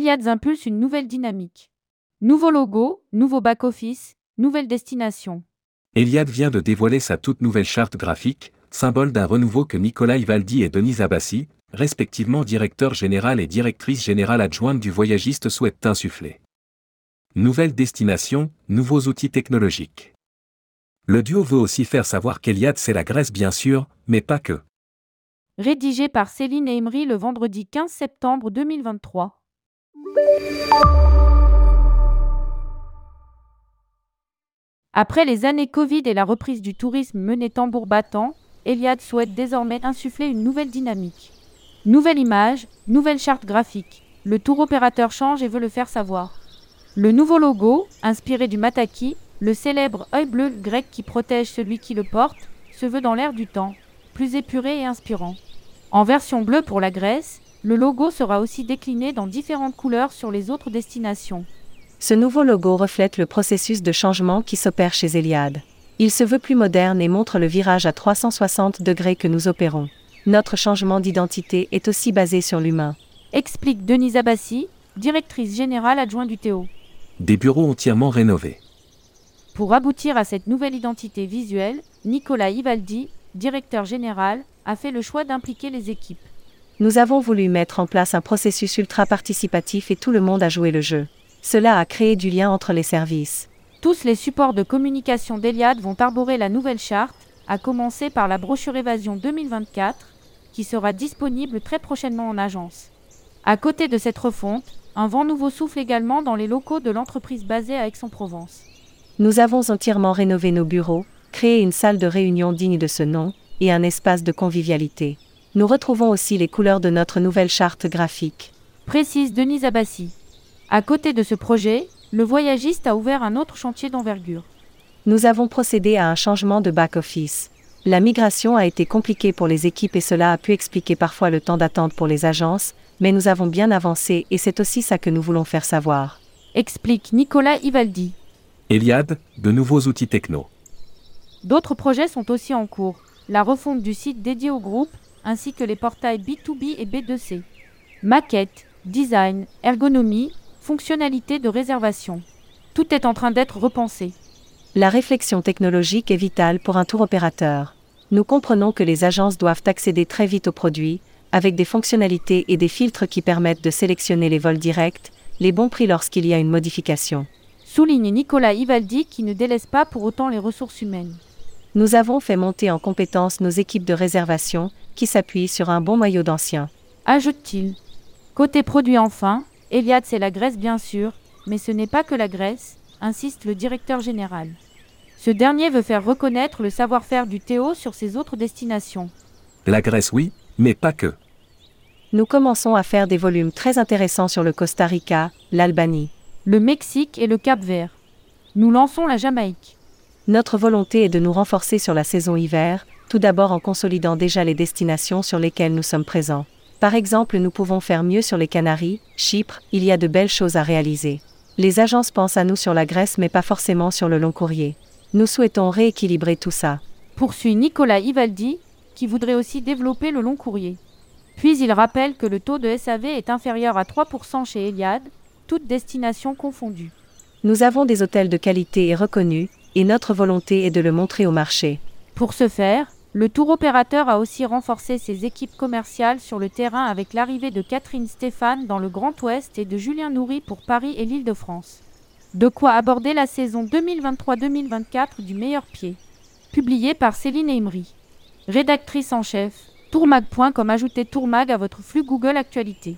Eliades impulse une nouvelle dynamique. Nouveau logo, nouveau back-office, nouvelle destination. Eliade vient de dévoiler sa toute nouvelle charte graphique, symbole d'un renouveau que Nicolas Ivaldi et Denise Abassi, respectivement directeur général et directrice générale adjointe du voyagiste souhaitent insuffler. Nouvelle destination, nouveaux outils technologiques. Le duo veut aussi faire savoir qu'Eliade c'est la Grèce bien sûr, mais pas que. Rédigé par Céline Emery le vendredi 15 septembre 2023. Après les années Covid et la reprise du tourisme menée tambour battant, Eliade souhaite désormais insuffler une nouvelle dynamique. Nouvelle image, nouvelle charte graphique. Le tour opérateur change et veut le faire savoir. Le nouveau logo, inspiré du mataki, le célèbre œil bleu grec qui protège celui qui le porte, se veut dans l'air du temps, plus épuré et inspirant. En version bleue pour la Grèce, le logo sera aussi décliné dans différentes couleurs sur les autres destinations. Ce nouveau logo reflète le processus de changement qui s'opère chez Eliade. Il se veut plus moderne et montre le virage à 360 degrés que nous opérons. Notre changement d'identité est aussi basé sur l'humain. Explique Denise Abassi, directrice générale adjointe du Théo. Des bureaux entièrement rénovés. Pour aboutir à cette nouvelle identité visuelle, Nicolas Ivaldi, directeur général, a fait le choix d'impliquer les équipes. Nous avons voulu mettre en place un processus ultra participatif et tout le monde a joué le jeu. Cela a créé du lien entre les services. Tous les supports de communication d'Eliade vont arborer la nouvelle charte, à commencer par la brochure Évasion 2024, qui sera disponible très prochainement en agence. À côté de cette refonte, un vent nouveau souffle également dans les locaux de l'entreprise basée à Aix-en-Provence. Nous avons entièrement rénové nos bureaux, créé une salle de réunion digne de ce nom, et un espace de convivialité. Nous retrouvons aussi les couleurs de notre nouvelle charte graphique. Précise Denise Abassi. À côté de ce projet, le voyagiste a ouvert un autre chantier d'envergure. Nous avons procédé à un changement de back-office. La migration a été compliquée pour les équipes et cela a pu expliquer parfois le temps d'attente pour les agences, mais nous avons bien avancé et c'est aussi ça que nous voulons faire savoir. Explique Nicolas Ivaldi. Eliade, de nouveaux outils techno. D'autres projets sont aussi en cours. La refonte du site dédié au groupe, ainsi que les portails B2B et B2C. Maquette, design, ergonomie, fonctionnalité de réservation. Tout est en train d'être repensé. La réflexion technologique est vitale pour un tour opérateur. Nous comprenons que les agences doivent accéder très vite aux produits, avec des fonctionnalités et des filtres qui permettent de sélectionner les vols directs, les bons prix lorsqu'il y a une modification. Souligne Nicolas Ivaldi qui ne délaisse pas pour autant les ressources humaines. Nous avons fait monter en compétence nos équipes de réservation, qui s'appuient sur un bon maillot d'anciens. Ajoute-t-il. Côté produit enfin, Eliade c'est la Grèce bien sûr, mais ce n'est pas que la Grèce, insiste le directeur général. Ce dernier veut faire reconnaître le savoir-faire du Théo sur ses autres destinations. La Grèce oui, mais pas que. Nous commençons à faire des volumes très intéressants sur le Costa Rica, l'Albanie, le Mexique et le Cap-Vert. Nous lançons la Jamaïque. Notre volonté est de nous renforcer sur la saison hiver, tout d'abord en consolidant déjà les destinations sur lesquelles nous sommes présents. Par exemple, nous pouvons faire mieux sur les Canaries, Chypre, il y a de belles choses à réaliser. Les agences pensent à nous sur la Grèce mais pas forcément sur le long courrier. Nous souhaitons rééquilibrer tout ça. Poursuit Nicolas Ivaldi, qui voudrait aussi développer le long courrier. Puis il rappelle que le taux de SAV est inférieur à 3% chez Eliade, toutes destinations confondues. Nous avons des hôtels de qualité et reconnus, et notre volonté est de le montrer au marché. Pour ce faire, le tour opérateur a aussi renforcé ses équipes commerciales sur le terrain avec l'arrivée de Catherine Stéphane dans le Grand Ouest et de Julien Nourry pour Paris et l'Île-de-France. De quoi aborder la saison 2023-2024 du meilleur pied. Publié par Céline Emery. Rédactrice en chef, tourmag.com ajoutez tourmag à votre flux Google Actualité.